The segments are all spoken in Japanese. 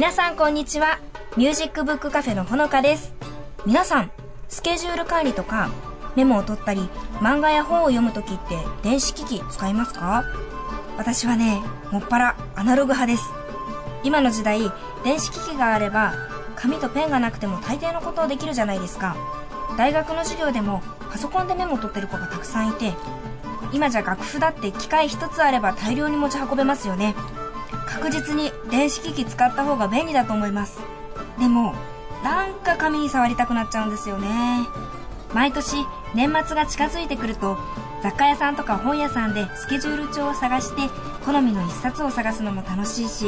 皆さんこんにちは。ミュージックブックカフェのほのかです。皆さんスケジュール管理とかメモを取ったり漫画や本を読むときって電子機器使いますか？私はねもっぱらアナログ派です。今の時代電子機器があれば紙とペンがなくても大抵のことをできるじゃないですか。大学の授業でもパソコンでメモを取ってる子がたくさんいて今じゃ楽譜だって機械一つあれば大量に持ち運べますよね。確実に電子機器使った方が便利だと思います。でもなんか紙に触りたくなっちゃうんですよね。毎年年末が近づいてくると雑貨屋さんとか本屋さんでスケジュール帳を探して好みの一冊を探すのも楽しいし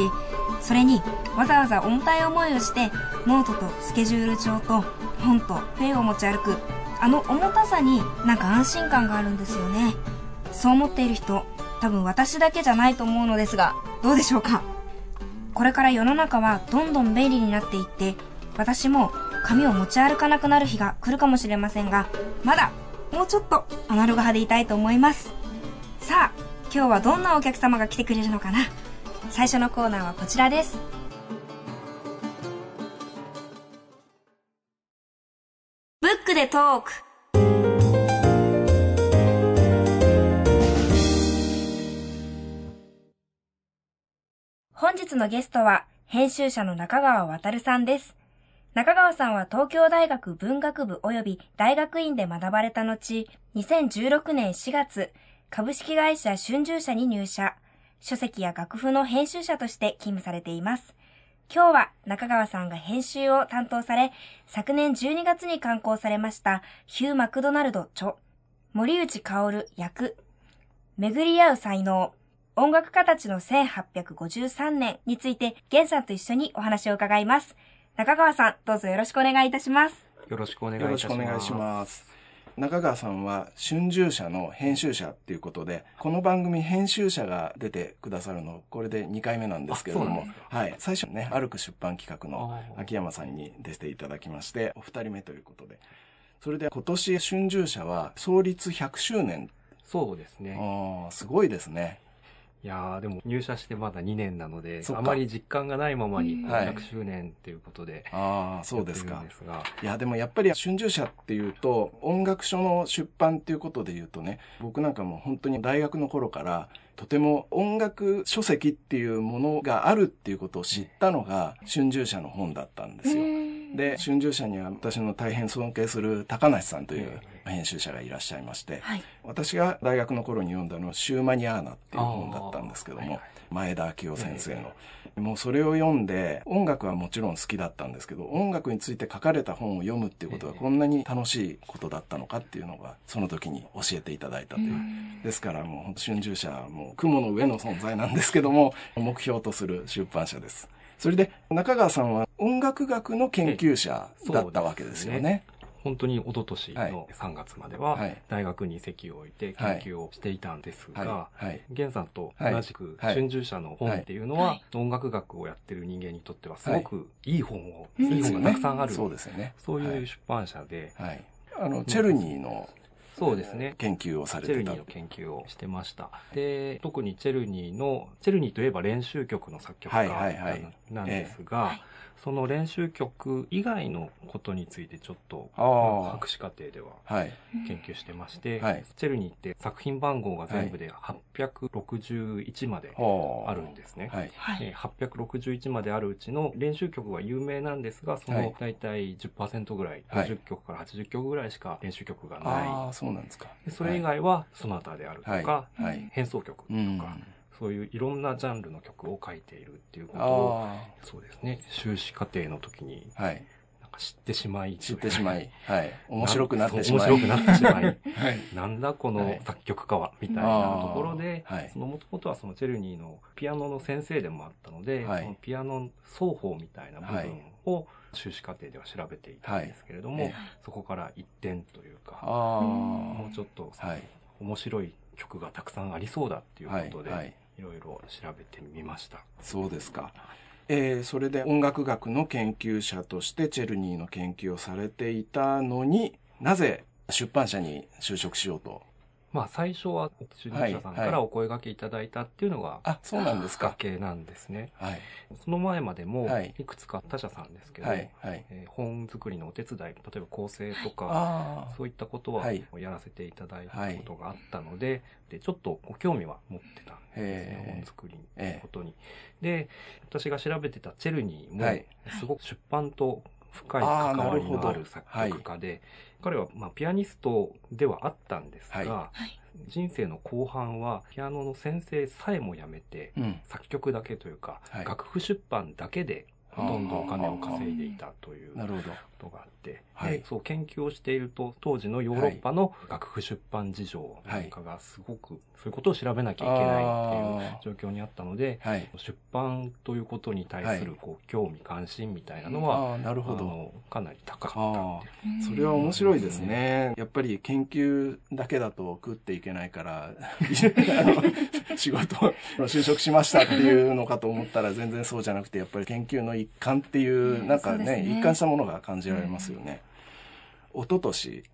それにわざわざ重たい思いをしてノートとスケジュール帳と本とペンを持ち歩くあの重たさになんか安心感があるんですよね。そう思っている人多分私だけじゃないと思うのですがどうでしょうか？これから世の中はどんどん便利になっていって私も紙を持ち歩かなくなる日が来るかもしれませんがまだもうちょっとアナログ派でいたいと思います。さあ今日はどんなお客様が来てくれるのかな？最初のコーナーはこちらです。ブックでトーク。本日のゲストは編集者の中川渉さんです。中川さんは東京大学文学部及び大学院で学ばれた後、2016年4月、株式会社春秋社に入社、書籍や楽譜の編集者として勤務されています。今日は中川さんが編集を担当され、昨年12月に刊行されましたヒュー・マクドナルド著、森内薫役、巡り合う才能、音楽家たちの1853年について、源さんと一緒にお話を伺います。中川さん、どうぞよろしくお願いいたします。よろしくお願いいたします。よろしくお願いします。中川さんは春秋社の編集者っていうことで、この番組編集者が出てくださるの、これで2回目なんですけれども、はい。最初ね、歩く出版企画の秋山さんに出ていただきまして、お二人目ということで。それで今年春秋社は創立100周年。そうですね。あすごいですね。いやでも入社してまだ2年なので、あまり実感がないままに100周年っていうことで、ああ、そうですか。いや、でもやっぱり春秋社っていうと、音楽書の出版っていうことで言うとね、僕なんかも本当に大学の頃から、とても音楽書籍っていうものがあるっていうことを知ったのが春秋社の本だったんですよ。で、春秋社には私の大変尊敬する高梨さんという編集者がいらっしゃいまして、はい、私が大学の頃に読んだのはシューマニアーナっていう本だったんですけども、前田明夫先生の。もうそれを読んで、音楽はもちろん好きだったんですけど、音楽について書かれた本を読むっていうことがこんなに楽しいことだったのかっていうのが、その時に教えていただいたという。ですからもう、春秋社はもう雲の上の存在なんですけども、目標とする出版社です。それで、中川さんは音楽学の研究者だったわけですよね。本当に一昨年の3月までは、大学に席を置いて研究をしていたんですが、源さんと同じく春秋社の本っていうのは、音楽学をやってる人間にとってはすごくいい本を、いい本がたくさんある、そうですね。そういう出版社で、あの、チェルニーのそうですね。研究をされてた。チェルニーの研究をしてました。で、特にチェルニーの、チェルニーといえば練習曲の作曲家なんですが、その練習曲以外のことについてちょっと、博士課程では研究してまして、はい、チェルニーって作品番号が全部で861まであるんですね。はい、861まであるうちの練習曲は有名なんですが、その大体10%ぐらい、50曲から80曲ぐらいしか練習曲がない。ああ、そうなんですか。それ以外はソナタであるとか、変奏曲とか、そういういろんなジャンルの曲を書いているっていうことを、そうですね、修士課程の時に、はい、か知ってしまい。知ってしまい。はい。面白くなってしまい。面白くなってしまい。はい。なんだこの作曲家は、みたいなところで、はい、そのもともとはそのチェルニーのピアノの先生でもあったので、はい、そのピアノ双方みたいな部分を修士課程では調べていたんですけれども、はい、そこから一点というか、もうちょっと、はい、面白い曲がたくさんありそうだっていうことで、はい、いいろいろ調べてみました。そうですか。えー、それで音楽学の研究者としてチェルニーの研究をされていたのになぜ出版社に就職しようとまあ最初は主任者さんからお声掛けいただいたっていうのが、あ、そうなんですか。きっかけなんですね。はい。その前までも、いくつか他社さんですけど、はいはいえー、本作りのお手伝い、例えば構成とか、そういったことはやらせていただいたことがあったので、でちょっとご興味は持ってたんですね、本作りのことに。で、私が調べてたチェルニーも、すごく出版と深い関わりのある作曲家で、彼はまあピアニストではあったんですが、はい、人生の後半はピアノの先生さえも辞めて、うん、作曲だけというか、はい、楽譜出版だけでほとんどお金を稼いでいたということがあって、はい、そう研究をしていると当時のヨーロッパの楽譜出版事情なんかがすごく、そういうことを調べなきゃいけないっていう状況にあったので、はい、出版ということに対するこう興味関心みたいなのは、なるほど。かなり高かった。それは面白いですね。やっぱり研究だけだと食っていけないから 仕事就職しましたっていうのかと思ったら全然そうじゃなくてやっぱり研究の一環っていう、なんかね、一貫したものが感じられますよね。一昨年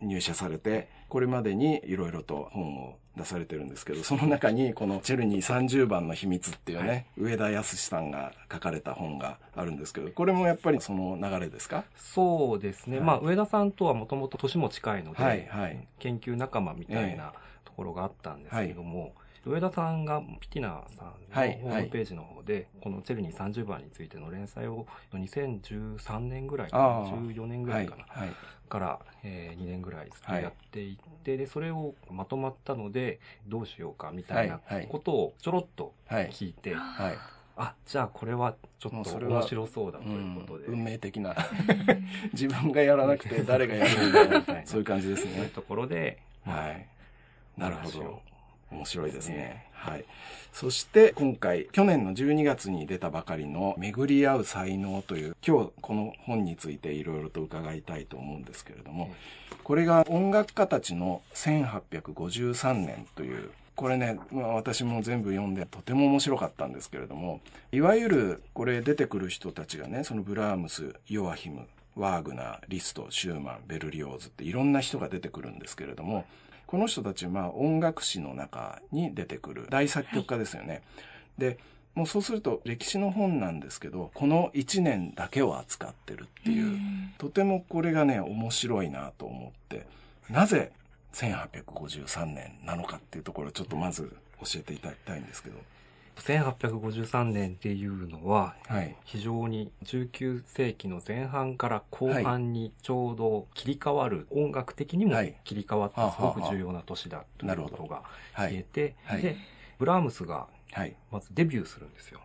入社されて、これまでにいろいろと本を出されてるんですけど、その中にこのチェルニー30番の秘密っていうね、はい、上田康さんが書かれた本があるんですけど、これもやっぱりその流れですか？そうですね。はい、まあ上田さんとはもともと年も近いので、はいはい、研究仲間みたいなところがあったんですけども、上田さんがピティナさんのホームページの方で、このチェルニー30番についての連載を2013年ぐらいかな、14年ぐらいかな、はいはい、から、えー、2年ぐらいずっとやっていって、はい、で、それをまとまったので、どうしようかみたいなことをちょろっと聞いて、はい、あ、じゃあこれはちょっと面白そうだということで。運命的な。自分がやらなくて誰がやるんだみたいな、そういう感じですね。そういうところで、はい。なるほど。面白いですね。はい。そして今回、去年の12月に出たばかりの巡り合う才能という、今日この本についていろいろと伺いたいと思うんですけれども、これが音楽家たちの1853年という、これね、まあ、私も全部読んでとても面白かったんですけれども、いわゆるこれ出てくる人たちがね、そのブラームス、ヨアヒム、ワーグナー、リスト、シューマン、ベルリオーズっていろんな人が出てくるんですけれども、この人たちはまあ音楽史の中に出てくる大作曲家ですよね。はい、で、もうそうすると歴史の本なんですけど、この1年だけを扱ってるっていう、とてもこれがね、面白いなと思って、なぜ1853年なのかっていうところをちょっとまず教えていただきたいんですけど。1853年っていうのは、非常に19世紀の前半から後半にちょうど切り替わる、音楽的にも切り替わってすごく重要な年だということが言えて、で、ブラームスがまずデビューするんですよ。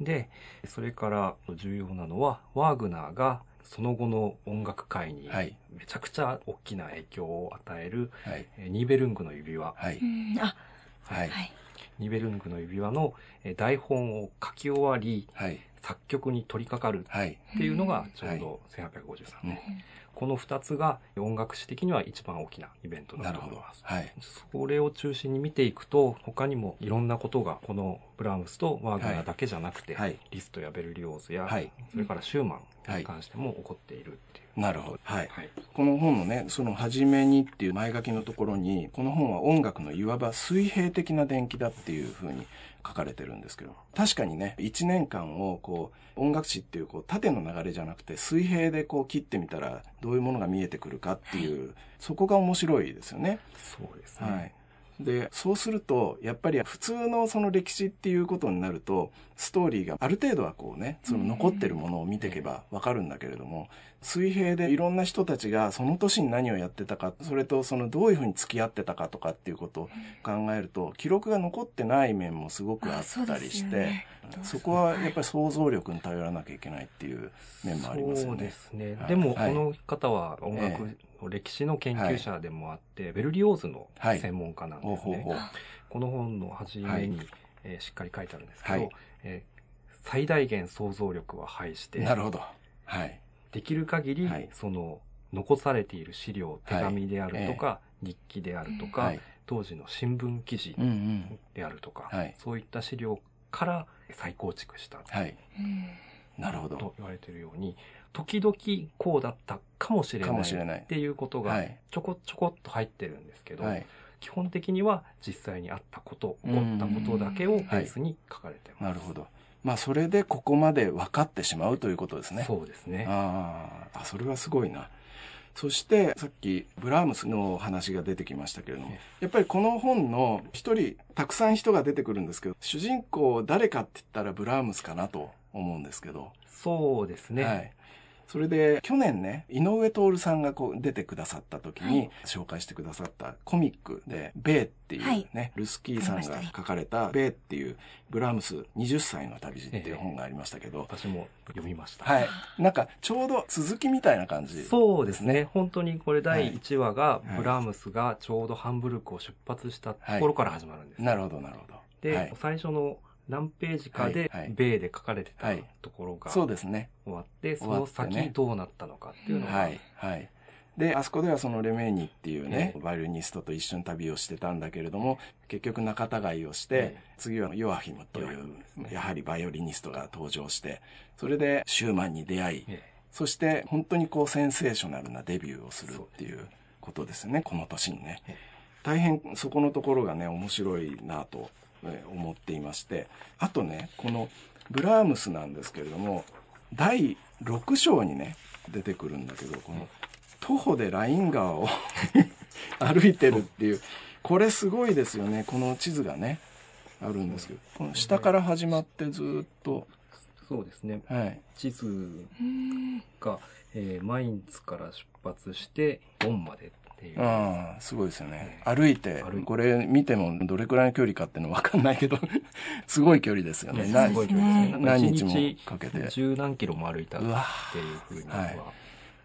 で、それから重要なのは、ワーグナーがその後の音楽界にめちゃくちゃ大きな影響を与える、ニーベルングの指輪。はい。はいニベルングの指輪の台本を書き終わり、はい、作曲に取り掛かるっていうのがちょうど1853年。はいこの二つが音楽史的には一番大きなイベントだと思います。はい、それを中心に見ていくと、他にもいろんなことがこのブラームスとワーグナーだけじゃなくて、はい、リストやベルリオーズや、はい、それからシューマンに関しても起こっているっていう。なるほど。はい。この本のね、その初めにっていう前書きのところに、この本は音楽のいわば水平的な伝記だっていうふうに書かれてるんですけど、確かにね、1年間をこう、音楽史っていうこう縦の流れじゃなくて水平でこう切ってみたらどういうものが見えてくるかっていう、そこが面白いですよね。そうですね。はい。で、そうすると、やっぱり普通のその歴史っていうことになると、ストーリーがある程度はこうね、その残ってるものを見ていけばわかるんだけれども、水平でいろんな人たちがその年に何をやってたか、それとそのどういうふうに付き合ってたかとかっていうことを考えると、記録が残ってない面もすごくあったりして、そこはやっぱり想像力に頼らなきゃいけないっていう面もありますよね。そうですね。はい、でも、この方は音楽の歴史の研究者でもあって、はい、ベルリオーズの専門家なんですね。はい、ほうほう。この本の初めに、えー、しっかり書いてあるんですけど、えー、最大限想像力は排して、なるほど。はい。できる限り、その、残されている資料、手紙であるとか、日記であるとか、当時の新聞記事であるとか、そういった資料から再構築した。はい。なるほど。と言われているように、時々こうだったかもしれない。かもしれない。っていうことが、ちょこちょこっと入ってるんですけど、はい、基本的には実際にあったこと、起こったことだけをベースに書かれてます。なるほど。まあ、それでここまで分かってしまうということですね。そうですね。ああ、それはすごいな。そしてさっきブラームスの話が出てきましたけれども、やっぱりこの本の一人、たくさん人が出てくるんですけど、主人公誰かって言ったらブラームスかなと思うんですけど。そうですね。はい。それで、去年ね、井上徹さんがこう出てくださった時に、紹介してくださったコミックで、ベイっていうね、はい、ルスキーさんが書かれた、ベイっていうブラームス20歳の旅路っていう本がありましたけど、私も読みました。はい。なんか、ちょうど続きみたいな感じ、そうですね。本当にこれ第1話が、ブラームスがちょうどハンブルクを出発したところから始まるんです、はい、なるほど、なるほど。で、最初の何ページかで、米で書かれてたところが、そうですね。終わって、その先どうなったのかっていうのが、はい、はい。で、あそこではそのレメーニっていうね、バイオリニストと一緒に旅をしてたんだけれども、結局仲違いをして、次はヨアヒムという、やはりバイオリニストが登場して、それでシューマンに出会い、そして本当にこうセンセーショナルなデビューをするっていうことですね、この年にね。大変そこのところがね、面白いなと思っていまして、あとね、このブラームスなんですけれども、第6章にね、出てくるんだけど、この徒歩でライン川を 歩いてるっていう、これすごいですよね。この地図がね、あるんですけど、この下から始まってずっと。そうですね。はい。地図が、えー、マインツから出発して、ボンまでっていう。ああ、すごいですよね。歩いて、これ見てもどれくらいの距離かっていうのわかんないけど、すごい距離ですよね。すごい距離ですね。何日もかけて。十何キロも歩いたっていうふうには。はい、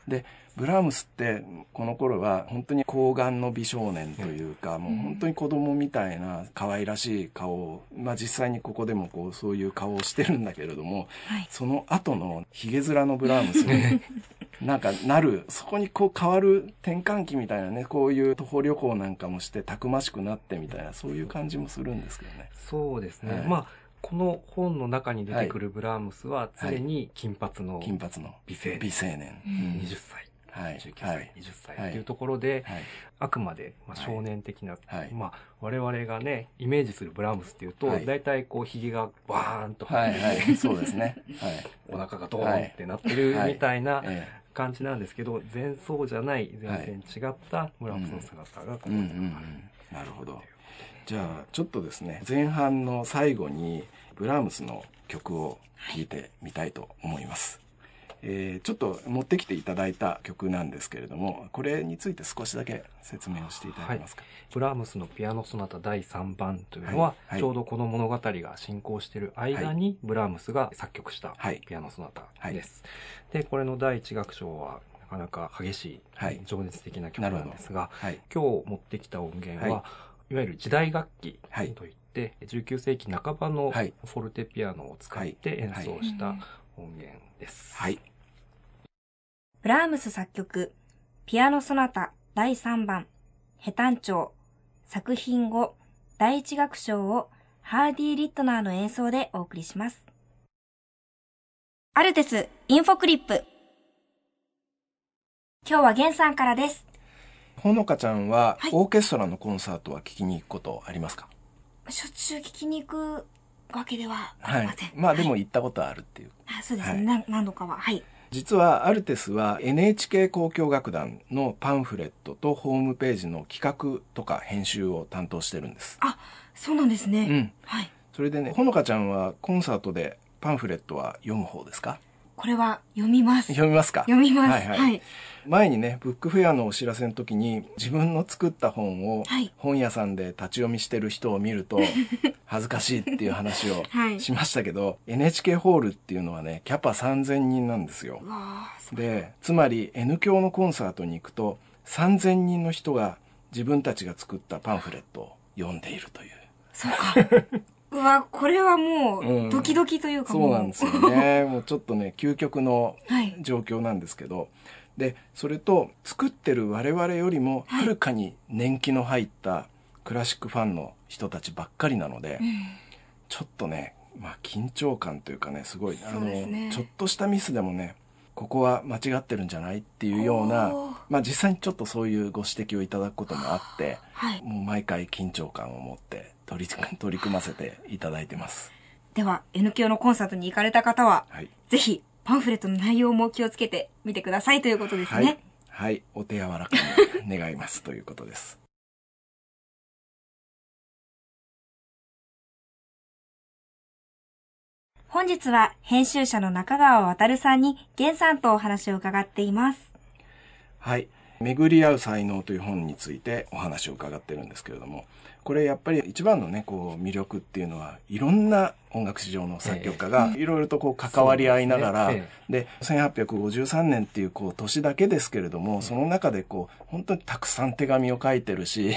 で、ブラームスってこの頃は本当に高顔の美少年というか、もう本当に子供みたいな可愛らしい顔を、まあ実際にここでもこうそういう顔をしてるんだけれども、はい、その後のヒゲ面のブラームスに なんかなる、そこにこう変わる転換期みたいなね、こういう徒歩旅行なんかもしてたくましくなってみたいな、そういう感じもするんですけどね。そうですね。はい、まあこの本の中に出てくるブラームスは常に金髪の金髪の美青年。美青年。20歳。はい、19歳、はい、20歳っていうところで、はい、あくまで、まあ、少年的な、はい、まあ、我々がね、イメージするブラームスっていうと、はい、大体こう、髭がバーンと。はい。はい、そうですね。はい。お腹がドーンってなってるみたいな感じなんですけど、前奏じゃない、全然違ったブラームスの姿がここにある、うんうんうん。なるほど。じゃあ、ちょっとですね、前半の最後に、ブラームスの曲を聴いてみたいと思います。えー、ちょっと持ってきていただいた曲なんですけれども、これについて少しだけ説明をしていただけますか？はい、ブラームスのピアノソナタ第3番というのは、はい。はい、ちょうどこの物語が進行している間に、ブラームスが作曲したピアノソナタです。で、これの第1楽章は、なかなか激しい、情熱的な曲なんですが、今日持ってきた音源は、い。わゆる時代楽器といって、19世紀半ばのフォルテピアノを使って演奏した音源です。はいブラームス作曲、ピアノソナタ第3番、ヘタン調、作品後、第一楽章をハーディ・リットナーの演奏でお送りします。アルテス、インフォクリップ。今日はゲンさんからです。ほのかちゃんは、はい、オーケストラのコンサートは聞きに行くことありますか？しょっちゅう聞きに行くわけではありません。はい、まあでも行ったことあるっていう。あそうですね、はい、何度かは。はい。実はアルテスは NHK 交響楽団のパンフレットとホームページの企画とか編集を担当してるんです。あ、そうなんですね。うん。はい。それでね、ほのかちゃんはコンサートでパンフレットは読む方ですか？これは読みます。読みますか？読みます。はいはい。はい。前にね、ブックフェアのお知らせの時に自分の作った本をはい本屋さんで立ち読みしてる人を見ると 恥ずかしいっていう話を はいしましたけど、NHK ホールっていうのはね、キャパ3000人なんですよ。で、つまり N 教のコンサートに行くと3000人の人が自分たちが作ったパンフレットを読んでいるという。そうか。うわ、これはもうん。う、ドキドキというかもそうなんですよね。もうちょっとね、究極のはい。状況なんですけど、で、それと作ってる我々よりもはるかに年季の入ったクラシックファンの人たちばっかりなので、うん。ちょっとね、まあ緊張感というかね、すごい、ねの、ちょっとしたミスでもね、ここは間違ってるんじゃないっていうようなまあ実際にちょっとそういうご指摘をいただくこともあって、はい。もう毎回緊張感を持って取り 取り組ませていただいてます。では、N 教のコンサートに行かれた方は、はい。ぜひ、パンフレットの内容も気をつけてみてくださいということですね。はい。はい。お手柔らかに願いますということです。本日は編集者の中川渡さんに原さんとお話を伺っています。はい。巡り合う才能という本についてお話を伺ってるんですけれども、これやっぱり一番のね、こう魅力っていうのは、いろんな音楽史上の作曲家がいろいろとこう関わり合いながら、でで、1853年っていうこう年だけですけれども、その中でこう、本当にたくさん手紙を書いてるし、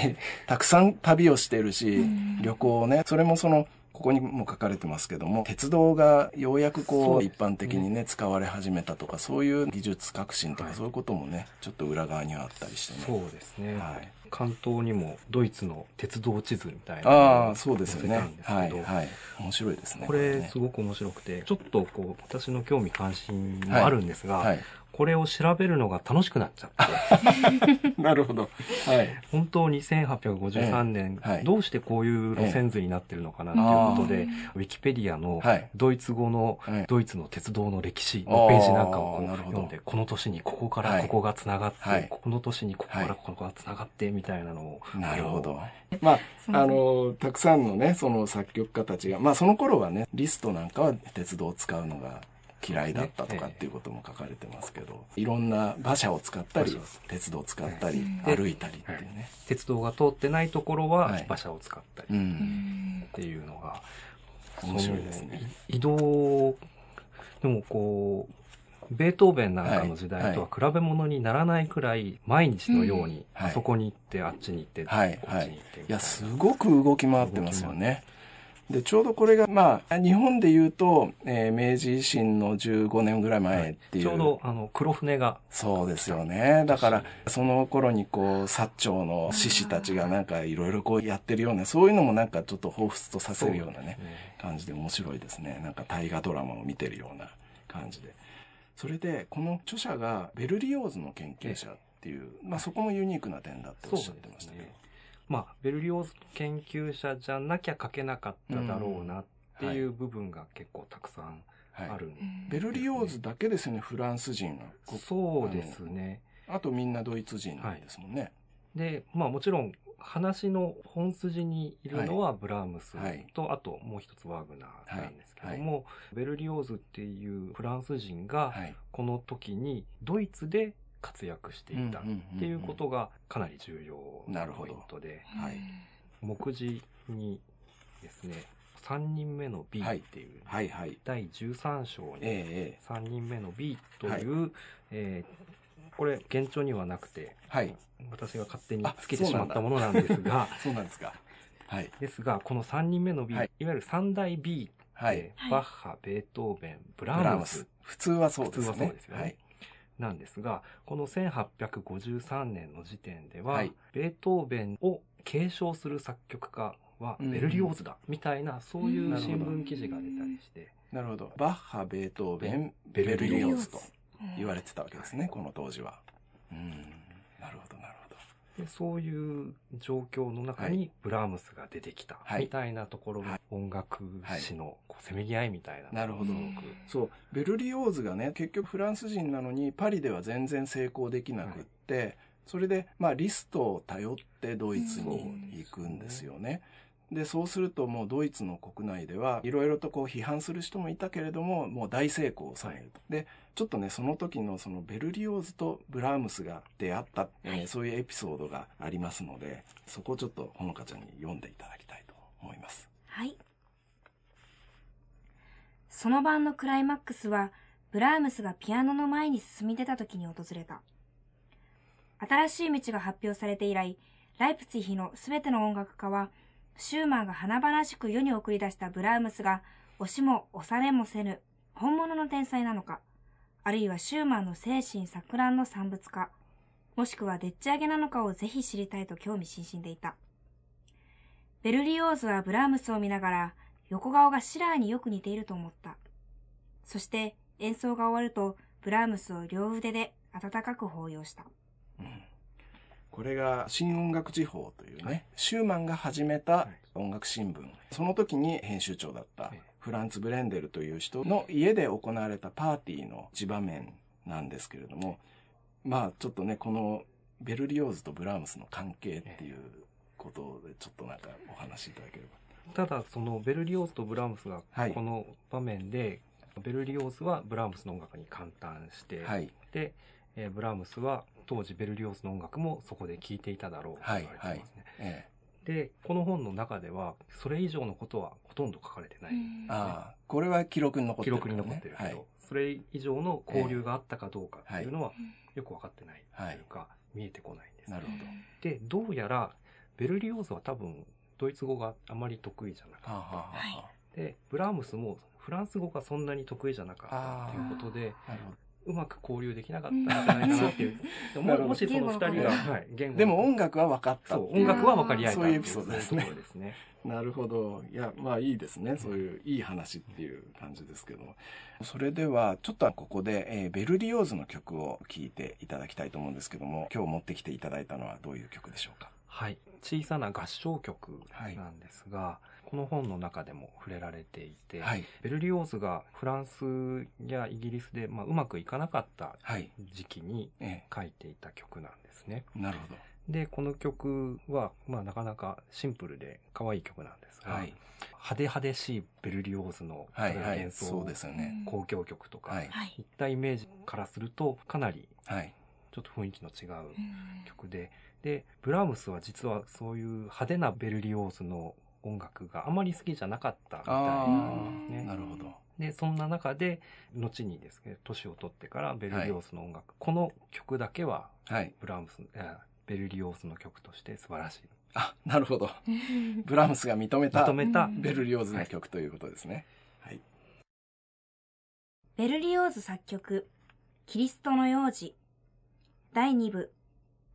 たくさん旅をしてるし、旅行をね、それもその、ここにも書かれてますけども、鉄道がようやくこう、一般的にね、使われ始めたとか、そういう技術革新とか、はいそういうこともね、ちょっと裏側にはあったりしてね。そうですね。はい関東にもドイツの鉄道地図みたいなああ、そうですよね。載せたんですけどはい、はい。面白いですね。これねすごく面白くて、ちょっとこう、私の興味関心もあるんですが、はい。これを調べるのが楽しくなっちゃって、なるほど。はい。本当に1853年、ええはい。どうしてこういう路線図になってるのかなっていうことで、ウィキペディアのはい。ドイツ語のはい。ドイツの鉄道の歴史のページなんかを読んで、この年にここかはい。らここが繋がって、はい。この年にここかはい。らここが繋がってみたいなのを、なるほど。まあ、あの、たくさんのね、その作曲家たちが、まあその頃はね、リストなんかは鉄道を使うのが嫌いだったとかっていうことも書かれてますけど、いろんな馬車を使ったり鉄道を使ったり、で歩いたりっていうね。鉄道が通ってないところははい。馬車を使ったりっていうのが、面白いですね。移動、でもこう、ベートーベンなんかの時代とは比べ物にならないくらい、毎日のように、はい。あそこに行って、あっちに行って、はい、こっはいちに行って。いや、すごく動き回ってますよね。で、ちょうどこれが、まあ、日本で言うと、えー明治維新の15年ぐらい前っていう。ちょうど、あの、黒船が、そうですよね。だから、その頃にこう、薩長の志士たちがなんかいろいろこうやってるような、そういうのもなんかちょっと彷彿とさせるようなね、感じで面白いですね。なんか大河ドラマを見てるような感じで。それで、この著者がベルリオーズの研究者っていう、まあそこもユニークな点だっておっしゃってましたけど。まあ、ベルリオーズ研究者じゃなきゃ書けなかっただろうなっていう部分が結構たくさんはいあるんでベルリオーズだけですよね、フランス人が。こそうですね。あとみんなドイツ人ですもんね。で、まあもちろん話の本筋にいるのはブラームスはいと、あともう一つワーグナーなんですけども、ベルリオーズっていうフランス人がはい。この時にドイツで活躍していたっていうことがかなり重要なポイントで、はい目次にですね、3人目の B っていう、はいはい。第13章にえええ3人目の B という、えーこれ現状にはなくて、えはい。私が勝手にあつけてしまったものなんですが、そうなん ですか。はい。ですが、この3人目の B、はいい、わゆる三大 B はいで、。バッハ、ベートーベン、ブブラームス。普通はそうですね。普通はそうですよねはい。なんですが、この1853年の時点では、はいベートーベンを継承する作曲家はうんベルリオーズだ、みたいな、そういううん新聞記事が出たりして、なるほど。バッハ、ベートーベン、ベベルリオーズルリオーズと言われてたわけですね、この当時は。うん。でそういう状況の中にブラームスが出てきた、みたいなところが音楽史のこうせめぎ合いみたいな。なるほど。そう。ベルリオーズがね、結局フランス人なのにパリでは全然成功できなくって、はい、それで、まあリストを頼ってドイツに行くんですよね。で、そうするともうドイツの国内ではいろいろとこう批判する人もいたけれども、もう大成功を収めると。で、ちょっとね、その時のそのベルリオーズとブラームスが出会った、えー、そういうエピソードがありますので、そこをちょっとほのかちゃんに読んでいただきたいと思います。はい。その晩のクライマックスは、ブラームスがピアノの前に進み出た時に訪れた。新しい道が発表されて以来、ライプツィヒのすべての音楽家は、シューマンが華々しく世に送り出したブラームスが、押しも押されもせぬ、本物の天才なのか、あるいはシューマンの精神錯乱の産物か、もしくはでっち上げなのかをぜひ知りたいと興味津々でいた。ベルリオーズはブラームスを見ながら、横顔がシラーによく似ていると思った。そして演奏が終わると、ブラームスを両腕で温かく抱擁した。うんこれが新音楽時報というね、はい、シューマンが始めた音楽新聞、その時に編集長だったフランツ・ブレンデルという人の家で行われたパーティーの一場面なんですけれども、まあちょっとね、このベルリオーズとブラームスの関係っていうことでちょっとなんかお話しいただければ。ただそのベルリオーズとブラームスがこの場面で、はい、ベルリオーズはブラームスの音楽に感嘆して、はい、で、えー、ブラームスは当時ベルリオースの音楽もそこで聴いていただろうと言われてますね。はいはい。で、この本の中では、それ以上のことはほとんど書かれてない、ね、ああ、これは記録に残ってる、ね、記録に残ってるけど、はい、それ以上の交流があったかどうかっていうのは、よく分かってないというか、はい、見えてこないんです、なるほど。で、どうやら、ベルリオーズは多分、ドイツ語があまり得意じゃなかった。はははで、ブラームスもフランス語がそんなに得意じゃなかったということで、うまく交流できなかったんじゃないかなっていう。ももしその二人が、はい、言語。でも音楽は分かった。そう、音楽は分かり合えた。そういうエピソードですね。ですね。なるほど。いや、まあいいですね。そういういい話っていう感じですけども。それでは、ちょっとここで、えー、ベルリオーズの曲を聴いていただきたいと思うんですけども、今日持ってきていただいたのはどういう曲でしょうか？はい。小さな合唱曲なんですが、はいこの本の中でも触れられていて、はい、ベルリオーズがフランスやイギリスで、まあ、うまくいかなかった時期に書いていた曲なんですね。なるほど。で、この曲は、まあ、なかなかシンプルで可愛い曲なんですが、はい、派手派手しいベルリオーズの演奏、そうですよね、交響曲とか、はい、い。ったイメージからすると、かなり、ちょっと雰囲気の違う曲で、で、ブラームスは実はそういう派手なベルリオーズの音楽があまり好きじゃなかったみたいなんですね。なるほど。で、そんな中で、後にですね、年を取ってからベルリオースの音楽、はい、この曲だけは、はい、ブラームス、ベルリオースの曲として素晴らしい。あ、なるほど。ブラームスが認めた、認めたベルリオーズの曲ということですね。はい。ベルリオーズ作曲、キリストの幼時、第2部、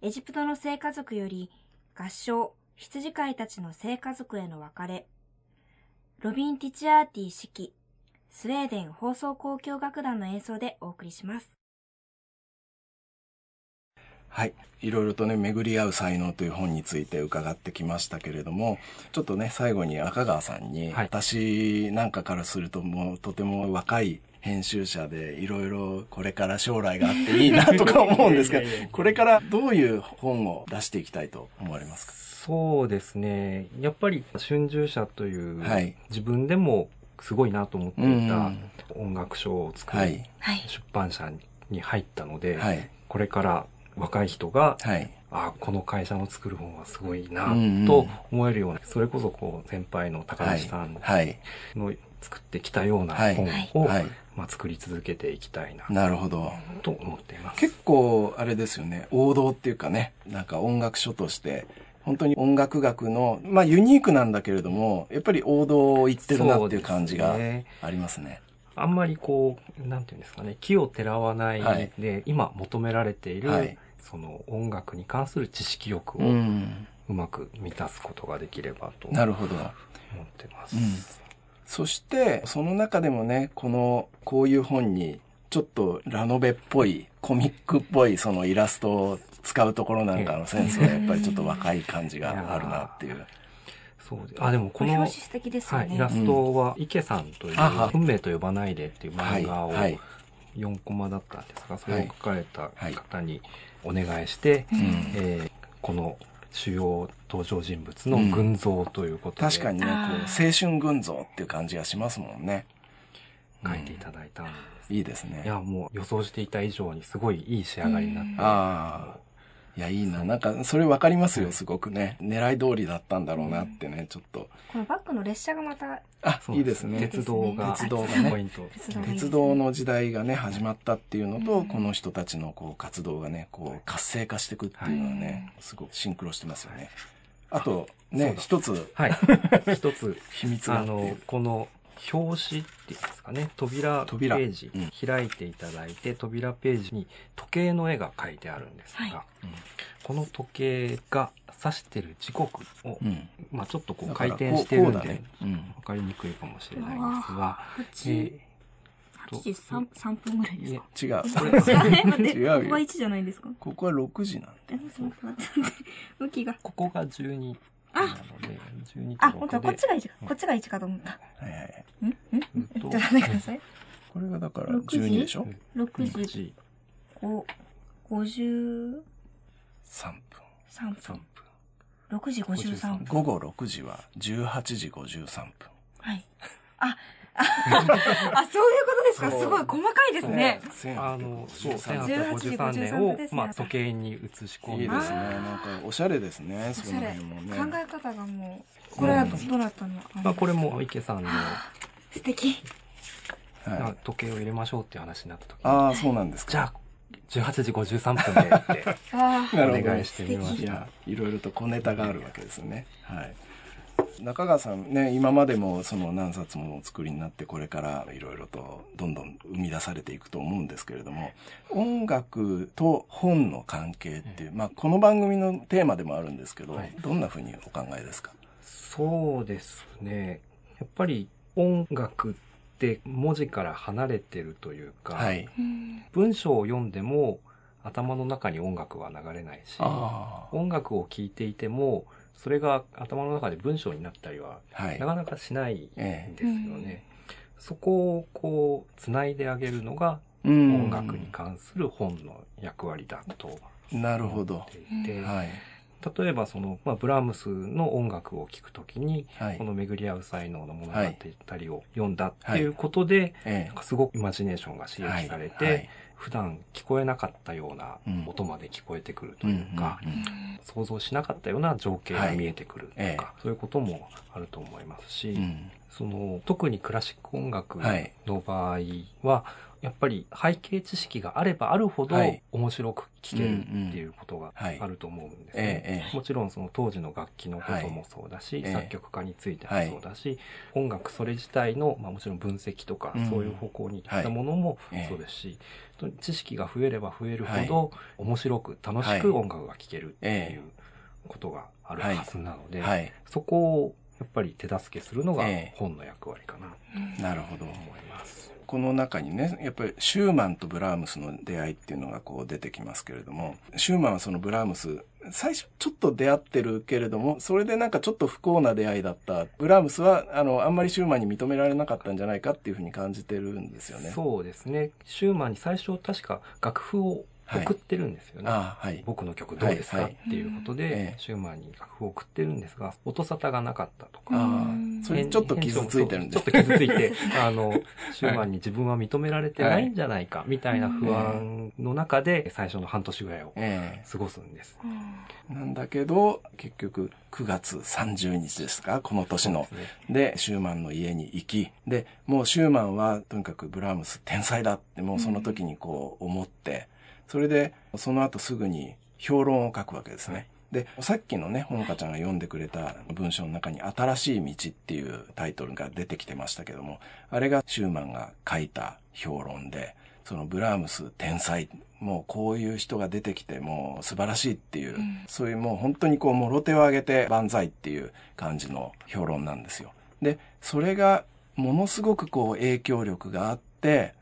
エジプトの聖家族より合唱、羊飼いたちの聖家族への別れ、ロビン・ティチアーティ指揮、スウェーデン放送交響楽団の演奏でお送りします。はい。いろいろとね、巡り合う才能という本について伺ってきましたけれども、ちょっとね、最後に赤川さんに、はい、私なんかからするともうとても若い編集者でいろいろこれから将来があっていいなとか思うんですけど、これからどういう本を出していきたいと思われますか？そうですね。やっぱり春秋社という、はい、自分でもすごいなと思っていた音楽書を作る出版社に入ったので、はい、これから若い人が、はい、あこの会社の作る本はすごいなと思えるような、それこそこう先輩の高橋さんの作ってきたような本を、まあ、作り続けていきたいな。なるほど。と思っています。結構、あれですよね。王道っていうかね、なんか音楽書として、本当に音楽学の、まあユニークなんだけれども、やっぱり王道を言ってるなっていう感じがありますね。あんまりこう、なんていうんですかね、木をてらわないで、はい、今求められている、はい、その音楽に関する知識欲をうまく満たすことができればと、なるほど。思ってます。うん、そして、その中でもね、この、こういう本に、ちょっとラノベっぽい、コミックっぽいそのイラスト使うところなんかのセンスはやっぱりちょっと若い感じがあるなっていう。そうであ、でもこの、素敵ですね、はい、イラストは、池さんという、運命と呼ばないでっていう漫画を、4コマだったんですが、それを書かれた方にお願いして、はい、えー、この主要登場人物の群像ということで、うん、確かにね、こう、青春群像っていう感じがしますもんね。書いていただいたんです。いいですね。いや、もう予想していた以上にすごいいい仕上がりになって。ああ。いや、いいな。なんか、それわかりますよ、すごくね。狙い通りだったんだろうなってね、ちょっと。このバックの列車がまた。あ、いいですね。鉄道が、鉄道がね。鉄道の時代がね、始まったっていうのと、この人たちのこう活動がね、こう活性化していくっていうのはね、すごくシンクロしてますよね。あと、ね、一つ。はい。一つ。秘密があの、この、表紙っていうんですかね、扉ページ、うん、開いていただいて、扉ページに時計の絵が描いてあるんですが、はい。うん、この時計が指してる時刻を、うん、まあちょっとこう回転してるんで、ね、わかりにくいかもしれないですが、えー8時 3, 3分ぐらいですか？違う。これ違うよ。ここは1じゃないですか？ここは6時なんで。向きが。ここが12あなので、12あ、本当こっちが1か。こっちが1かと思った。はいはい。んん？ちょっと待ってください。これがだから12でしょ ?6 時。5、53分。3分。6時53分。午後6時は18時53分。はい。あ、あ、そういうことですか？すごい細かいですね。あの、そう、1853年を、まあ、時計に移し込んで。いいですね。なんか、おしゃれですね。その辺もね。考え方がもう、これはどうなったのまあ、これも池さんの。素敵。時計を入れましょうっていう話になった時ああ、そうなんですか。じゃあ、18時53分でって お願いしてみました。いろいろと小ネタがあるわけですね。はい。中川さんね、今までもその何冊もお作りになってこれからいろいろとどんどん生み出されていくと思うんですけれども、音楽と本の関係っていう、まあこの番組のテーマでもあるんですけど、はい、どんなふうにお考えですか？そうですね。やっぱり音楽って文字から離れてるというか、はい、文章を読んでも頭の中に音楽は流れないし、音楽を聴いていてもそれが頭の中で文章になったりは、はい、なかなかしないんですよね。そこをこう、繋いであげるのが、音楽に関する本の役割だとなるほど。はい。例えばその、まあ、ブラームスの音楽を聴くときに、はい、この巡り合う才能の物語を読んだっていうことで、はいはい、すごくイマジネーションが刺激されて、普段聞こえなかったような音まで聞こえてくるというか、想像しなかったような情景が見えてくるとか、はい、そういうこともあると思いますし、うん、その特にクラシック音楽の場合は、やっぱり背景知識があればあるほど面白く聴けるっていうことがあると思うんですね。もちろんその当時の楽器のこともそうだし、作曲家についてもそうだし、音楽それ自体の、まあ、もちろん分析とかそういう方向に行ったものもそうですし、知識が増えれば増えるほど面白く楽しく音楽が聴けるっていうことがあるはずなので、そこをやっぱり手助けするのが本の役割かな。なるほど。思います。この中にね、やっぱりシューマンとブラームスの出会いっていうのがこう出てきますけれども、シューマンはそのブラームス、最初ちょっと出会ってるけれども、それでなんかちょっと不幸な出会いだった。ブラームスは、あの、あんまりシューマンに認められなかったんじゃないかっていうふうに感じてるんですよね。そうですね。シューマンに最初確か楽譜を送ってるんですよね。はい、僕の曲どうですか、はい、っていうことで、シューマンに楽譜を送ってるんですが、音沙汰がなかったとか。それちょっと傷ついてるんですちょっと傷ついて、あの、シューマンに自分は認められてないんじゃないか、みたいな不安の中で、最初の半年ぐらいを過ごすんです。なんだけど、結局、9月30日ですかこの年の。で、シューマンの家に行き、で、もうシューマンはとにかくブラームス天才だって、もうその時にこう思って、それで、その後すぐに評論を書くわけですね。で、さっきのね、ほのかちゃんが読んでくれた文章の中に、新しい道っていうタイトルが出てきてましたけども、あれがシューマンが書いた評論で、そのブラームス天才、もうこういう人が出てきてもう素晴らしいっていう、うん、そういうもう本当にこう、もろ手を挙げて万歳っていう感じの評論なんですよ。で、それがものすごくこう影響力があって、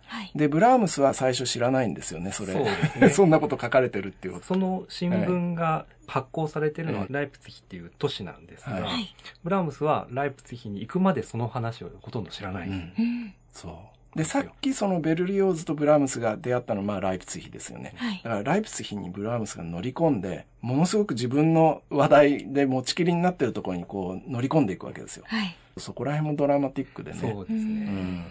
はい、で、ブラームスは最初知らないんですよね、それ。そね。そんなこと書かれてるっていう。その新聞が発行されてるのはライプツヒっていう都市なんですが、はい、ブラームスはライプツィヒに行くまでその話をほとんど知らない。うん、そう。で、さっきそのベルリオーズとブラームスが出会ったのはまあライプツィヒですよね。はい、だからライプツィヒにブラームスが乗り込んで、ものすごく自分の話題で持ちきりになってるところにこう乗り込んでいくわけですよ。はい、そこら辺もドラマティックでね。そうですね。うん、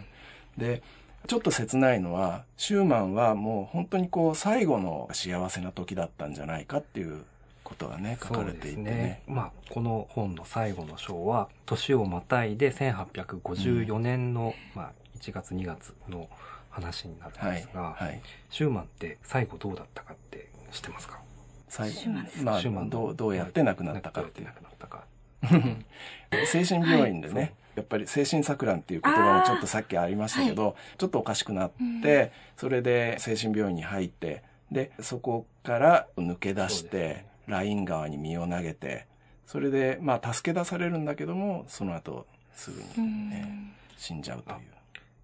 で、ちょっと切ないのは、シューマンはもう本当にこう最後の幸せな時だったんじゃないかっていうことがね、書かれていてね。ね。まあ、この本の最後の章は、年をまたいで1854年の、うん、まあ、1月2月の話になるんですが、はいはい、シューマンって最後どうだったかって知ってますか？最後、まあ、シューマンどうどうやって亡くなったかっていう。精神病院でね、はい、やっぱり精神錯乱っていう言葉もちょっとさっきありましたけど、ちょっとおかしくなって、それで精神病院に入って、で、そこから抜け出して、ライン川に身を投げて、それで、まあ、助け出されるんだけども、その後、すぐに、ね、死んじゃうという。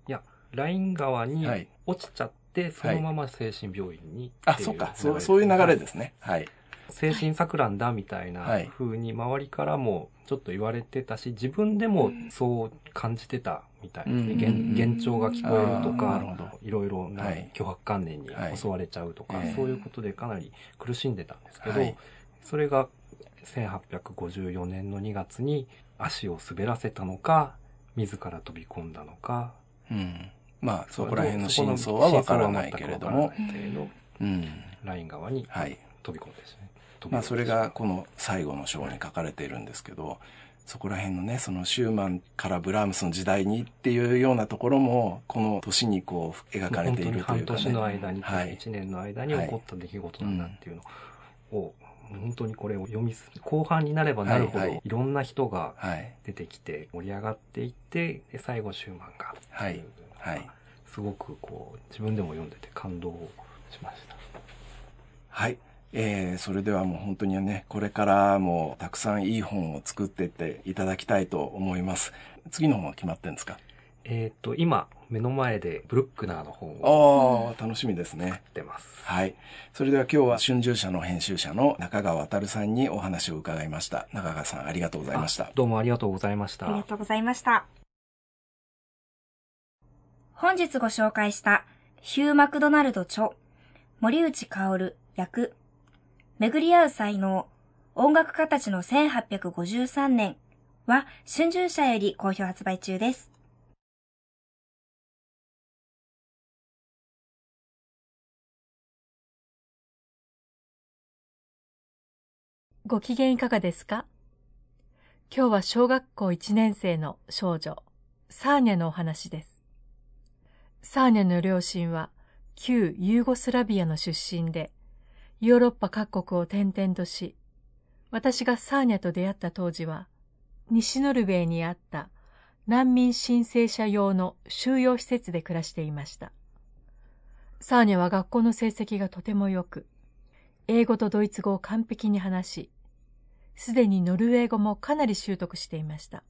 いや、ライン川に落ちちゃって、そのまま精神病院にあ、そうか。そう、そういう流れですね。はい。精神錯乱だみたいな風に周りからもちょっと言われてたし、自分でもそう感じてたみたいですね。幻聴が聞こえるとか、いろいろな脅迫観念に襲われちゃうとか、そういうことでかなり苦しんでたんですけど、それが1854年の2月に足を滑らせたのか、自ら飛び込んだのか、うん、まあそこら辺の真相はわからないけれども、うん、ライン側に飛び込んでですね。まあそれがこの最後の章に書かれているんですけど、そこら辺のね、そのシューマンからブラームスの時代にっていうようなところも、この年にこう描かれているというか、ね、半年の間に、はい、1年の間に起こった出来事なんだっていうのを、本当にこれを読み後半になればなるほど、いろんな人が出てきて盛り上がっていって、で最後シューマンがはい。はい。すごくこう、自分でも読んでて感動しました。はい。えー、それではもう本当にね、これからもたくさんいい本を作っていっていただきたいと思います。次の本は決まってるんですか？えっ、と、今、目の前でブルックナーの本を。ああ、楽しみですね。作ってます。はい。それでは今日は春秋社の編集者の中川渡さんにお話を伺いました。中川さんありがとうございました。どうもありがとうございました。ありがとうございました。本日ご紹介したヒュー・マクドナルド著、森内薫役、巡り合う才能、音楽家たちの1853年は春秋社より好評発売中です。ご機嫌いかがですか？今日は小学校1年生の少女、サーニャのお話です。サーニャの両親は旧ユーゴスラビアの出身で、ヨーロッパ各国を転々とし、私がサーニャと出会った当時は、西ノルウェーにあった難民申請者用の収容施設で暮らしていました。サーニャは学校の成績がとても良く、英語とドイツ語を完璧に話し、すでにノルウェー語もかなり習得していました。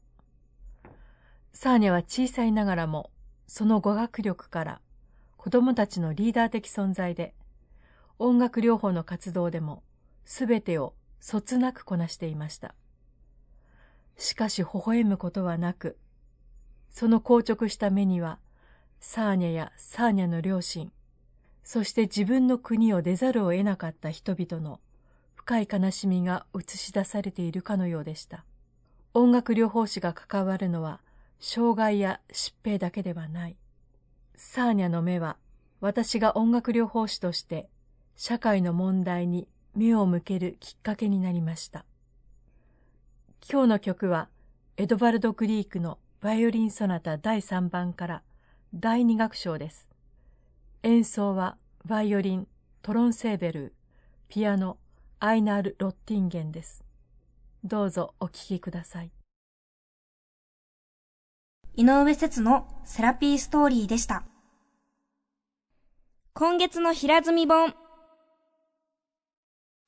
サーニャは小さいながらも、その語学力から子供たちのリーダー的存在で、音楽療法の活動でもすべてをそつなくこなしていました。しかし微笑むことはなく、その硬直した目には、サーニャやサーニャの両親、そして自分の国を出ざるを得なかった人々の深い悲しみが映し出されているかのようでした。音楽療法士が関わるのは、障害や疾病だけではない。サーニャの目は、私が音楽療法士として社会の問題に目を向けるきっかけになりました。今日の曲は、エドバルド・グリークのバイオリンソナタ第3番から第2楽章です。演奏はバイオリン、トロンセーベルピアノ、アイナール・ロッティンゲンです。どうぞお聴きください。井上節のセラピーストーリーでした。今月の平積み本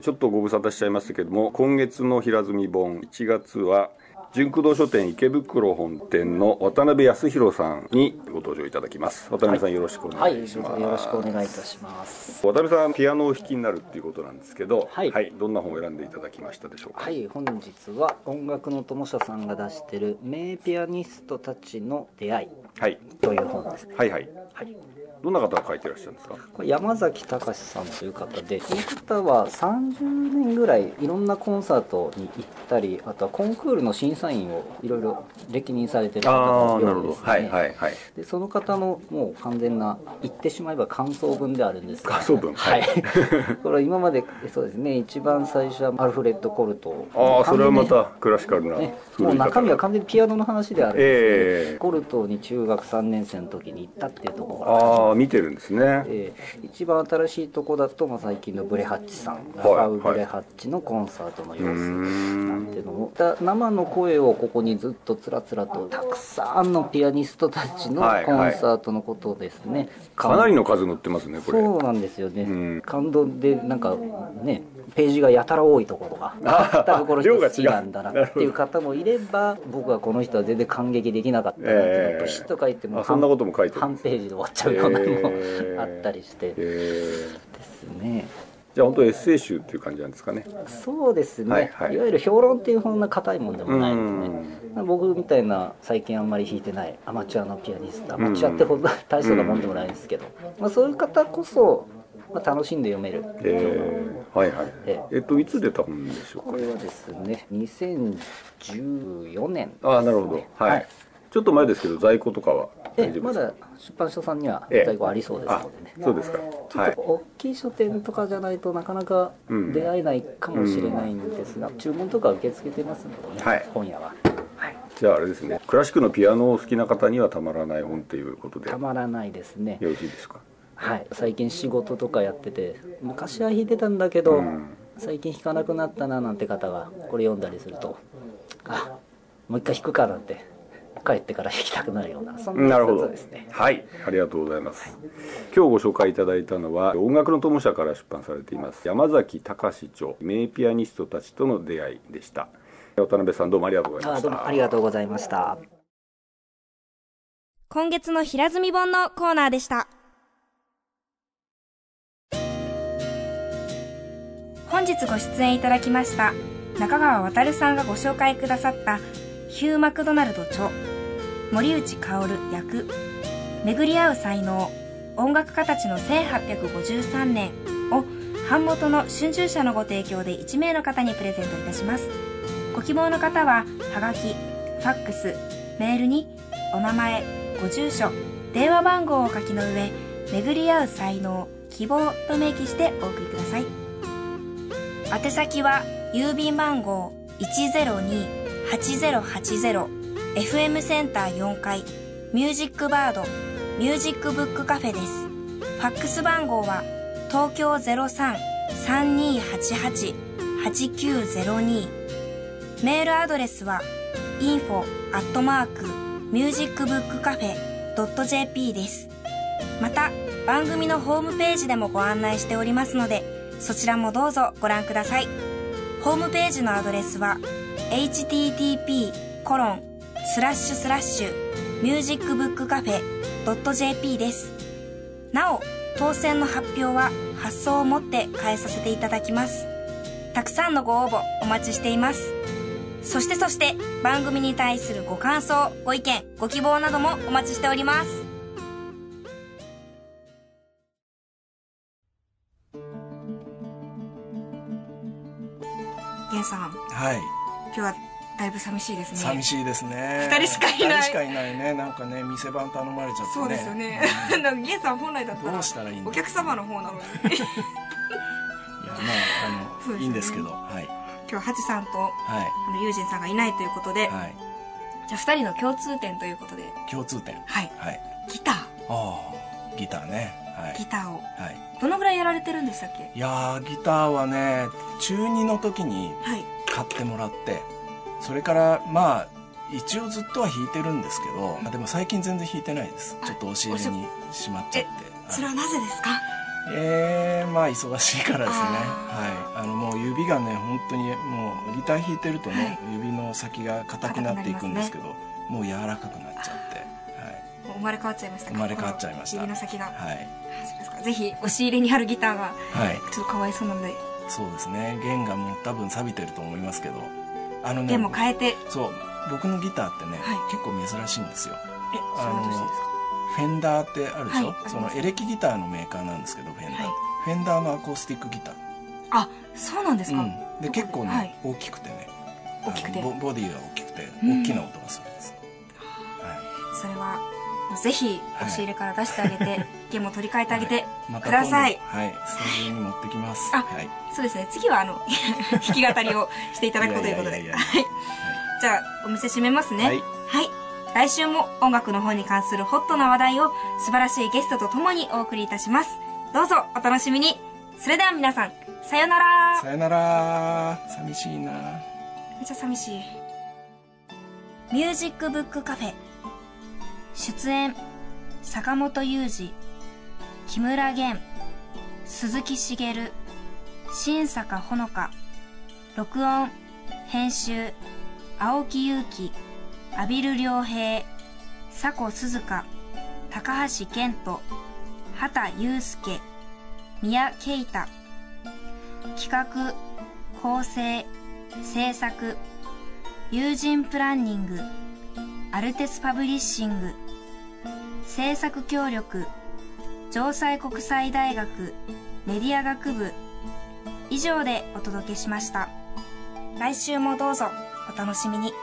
ちょっとご無沙汰しちゃいましたけども、今月の平積み本、1月は、純駆動書店池袋本店の渡辺康弘さんにご登場いただきます。渡辺さん、よろしくお願いします、はい、よろしくお願いいたします。渡辺さんピアノを弾きになるっていうことなんですけど、はい、はい、どんな本を選んでいただきましたでしょうか？はい本日は音楽の友社さんが出してる名ピアニストたちの出会いという本です、はいはい、はいどんな方が書いてらっしゃるんですか？これ山崎隆さんという方でこの方は30年ぐらいいろんなコンサートに行ったりあとはコンクールの審査員をいろいろ歴任されてる方のようですね。はいはいはい。でその方のもう完全な言ってしまえば感想文であるんですが感想文はい。これ今までそうですね。一番最初はアルフレッド・コルト。ああそれはまたクラシカルな、ね、もう中身は完全にピアノの話であるんですけど、えー、コルトに中学3年生の時に行ったっていうところがああ見てるんですね、えー、一番新しいとこだと、まあ、最近のブレハッチさん。ラファウ・ブレハッチのコンサートの様子なんていうのも、生の声をここにずっとつらつらとたくさんのピアニストたちのコンサートのことですね、はいはい、かなりの数載ってますねこれ。そうなんですよね、感動でなんかねページがやたら多いところが多分この人好きなんだなっていう方もいれば僕はこの人は全然感激できなかったなっていうのと、詩と書いてもそんなことも書いて半ページで終わっちゃうようなのもあったりして、ですね。じゃあ本当エッセイ集っていう感じなんですかね。そうですね、はいはい、いわゆる評論っていうふうな硬いもんでもないので、ね、僕みたいな最近あんまり弾いてないアマチュアのピアニストアマチュアってほど大もんでもないんですけど、まあ、そういう方こそまあ、楽しんで読める。えー、はいはい。ええ。っといつ出た本でしょうか？これはですね2014年、ね、ああなるほど。はい、はい、ちょっと前ですけど在庫とかは大丈夫ですか？まだ出版社さんには在庫ありそうですのでね、そうですか。ちょっと大きい書店とかじゃないとなかなか出会えないかもしれないんですが、うん、注文とか受け付けてますのでね、はい、本屋は。じゃああれですね。クラシックのピアノを好きな方にはたまらない本ということで。たまらないですね。よろしいですか？はい。最近仕事とかやってて昔は弾いてたんだけど、うん、最近弾かなくなったななんて方がこれ読んだりするとあもう一回弾くかなんて帰ってから弾きたくなるようなそんな一ですね。はい。ありがとうございます、はい、今日ご紹介いただいたのは音楽の友社から出版されています山崎隆著名ピアニストたちとの出会いでした。渡辺さんどうもありがとうございました。どうもありがとうございました。今月の平積本のコーナーでした。本日ご出演いただきました中川渉さんがご紹介くださったヒュー・マクドナルド著。森内薫役。巡り合う才能。音楽家たちの1853年を版元の春秋社のご提供で1名の方にプレゼントいたします。ご希望の方ははがきファックスメールにお名前ご住所電話番号を書きの上巡り合う才能希望と明記してお送りください。宛先は郵便番号1 0 2 8080FM センター4階ミュージックバードミュージックブックカフェです。ファックス番号は東京03-3288-8902メールアドレスは info アットマークミュージックブックカフェ .jp です。また番組のホームページでもご案内しておりますのでそちらもどうぞご覧ください。ホームページのアドレスは http コロンスラッシュスラッシュミュージックブックカフェ .jp です。なお、当選の発表は発送をもって代えさせていただきます。たくさんのご応募お待ちしています。そしてそして番組に対するご感想、ご意見、ご希望などもお待ちしております。源さん。はい。今日はだいぶ寂しいですね。寂しいですね。二人しかいない。二人しかいないね。なんかね、店番頼まれちゃってね。そうですよね。源さん本来だったら、どうしたらいいお客様の方なのに。いや、まあ、あの、いいんですけど、はい。今日、ハチさんと、はい、あの、ユージンさんがいないということで、はい。じゃあ、二人の共通点ということで。共通点はい。はい。ギター。ああ、ギターね。はい、ギターを、はい、どのぐらいやられてるんでしたっけ？いやギターはね中2の時に買ってもらって、はい、それからまあ一応ずっとは弾いてるんですけど、うん、でも最近全然弾いてないです。ちょっと教えにしまっちゃって。それはなぜですか？ええー、まあ忙しいからですね。はい。あのもう指がね本当にもうギター弾いてるとね、はい、指の先が硬くなっていくんですけど、ね、もう柔らかくなっちゃって、はい、もう生まれ変わっちゃいました。生まれ変わっちゃいました。指の先が。はい。ぜひ押し入れにあるギターが、はい、ちょっとかわいそうなのでそうですね。弦がもう多分錆びてると思いますけど。あのね弦も変えて。そう。僕のギターってね、はい、結構珍しいんですよ。えそれはどうしてですか？フェンダーってあるでしょ、はい、そのエレキギターのメーカーなんですけどフェンダー、はい、フェンダーのアコースティックギター。あそうなんですか、うん、で結構ね、はい、大きくてね。大きくて。ボボディが大きくて大きな音がするんです、はい、それはぜひ押し入れから出してあげて、弦も取り替えてあげてください、はい、スタジオに持ってきます。あ、はい、そうですね。次はあの 弾き語りをしていただくということで。はい。じゃあお店閉めますね。はい。来週も音楽の方に関するホットな話題を素晴らしいゲストと共にお送りいたします。どうぞお楽しみに。それでは皆さん、さよなら。さよなら。寂しいな。めっちゃ寂しい。ミュージックブックカフェ。出演、坂本雄二、木村玄、鈴木茂、新坂ほのか、録音、編集、青木祐希、阿比留良平、佐古鈴鹿、高橋健人、畑祐介、宮慶太、企画、構成、制作、友人プランニング、アルテスパブリッシング、政策協力、城西国際大学メディア学部、以上でお届けしました。来週もどうぞお楽しみに。